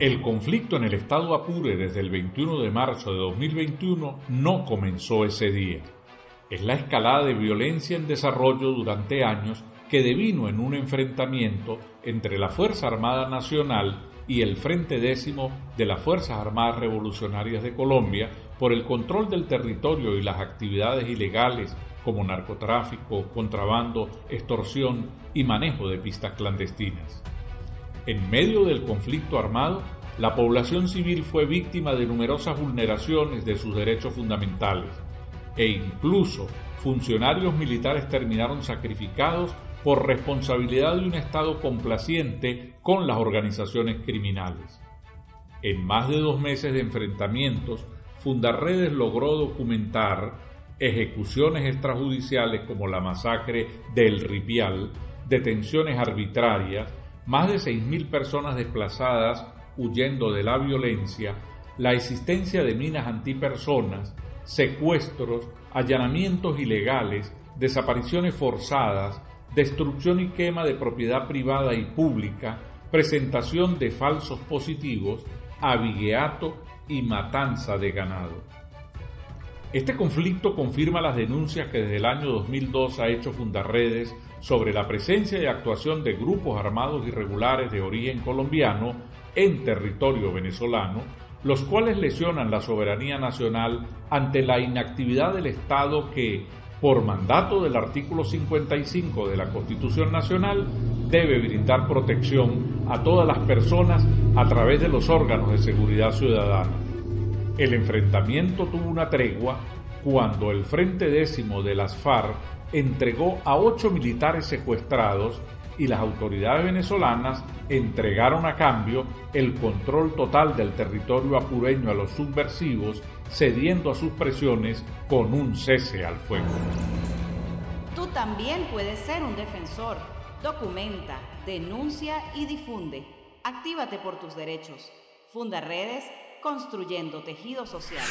El conflicto en el estado Apure desde el 21 de marzo de 2021 no comenzó ese día. Es la escalada de violencia en desarrollo durante años que devino en un enfrentamiento entre la Fuerza Armada Nacional y el Frente Décimo de las Fuerzas Armadas Revolucionarias de Colombia por el control del territorio y las actividades ilegales como narcotráfico, contrabando, extorsión y manejo de pistas clandestinas. En medio del conflicto armado, la población civil fue víctima de numerosas vulneraciones de sus derechos fundamentales e incluso funcionarios militares terminaron sacrificados por responsabilidad de un Estado complaciente con las organizaciones criminales. En más de dos meses de enfrentamientos, Fundarredes logró documentar ejecuciones extrajudiciales como la masacre del Ripial, detenciones arbitrarias, más de 6.000 personas desplazadas huyendo de la violencia, la existencia de minas antipersonas, secuestros, allanamientos ilegales, desapariciones forzadas, destrucción y quema de propiedad privada y pública, presentación de falsos positivos, avigueato y matanza de ganado. Este conflicto confirma las denuncias que desde el año 2002 ha hecho Fundarredes sobre la presencia y actuación de grupos armados irregulares de origen colombiano en territorio venezolano, los cuales lesionan la soberanía nacional ante la inactividad del Estado que, por mandato del artículo 55 de la Constitución Nacional, debe brindar protección a todas las personas a través de los órganos de seguridad ciudadana. El enfrentamiento tuvo una tregua cuando el Frente Décimo de las FARC entregó a ocho militares secuestrados y las autoridades venezolanas entregaron a cambio el control total del territorio apureño a los subversivos, cediendo a sus presiones con un cese al fuego. Tú también puedes ser un defensor. Documenta, denuncia y difunde. Actívate por tus derechos. Funda redes construyendo tejido social.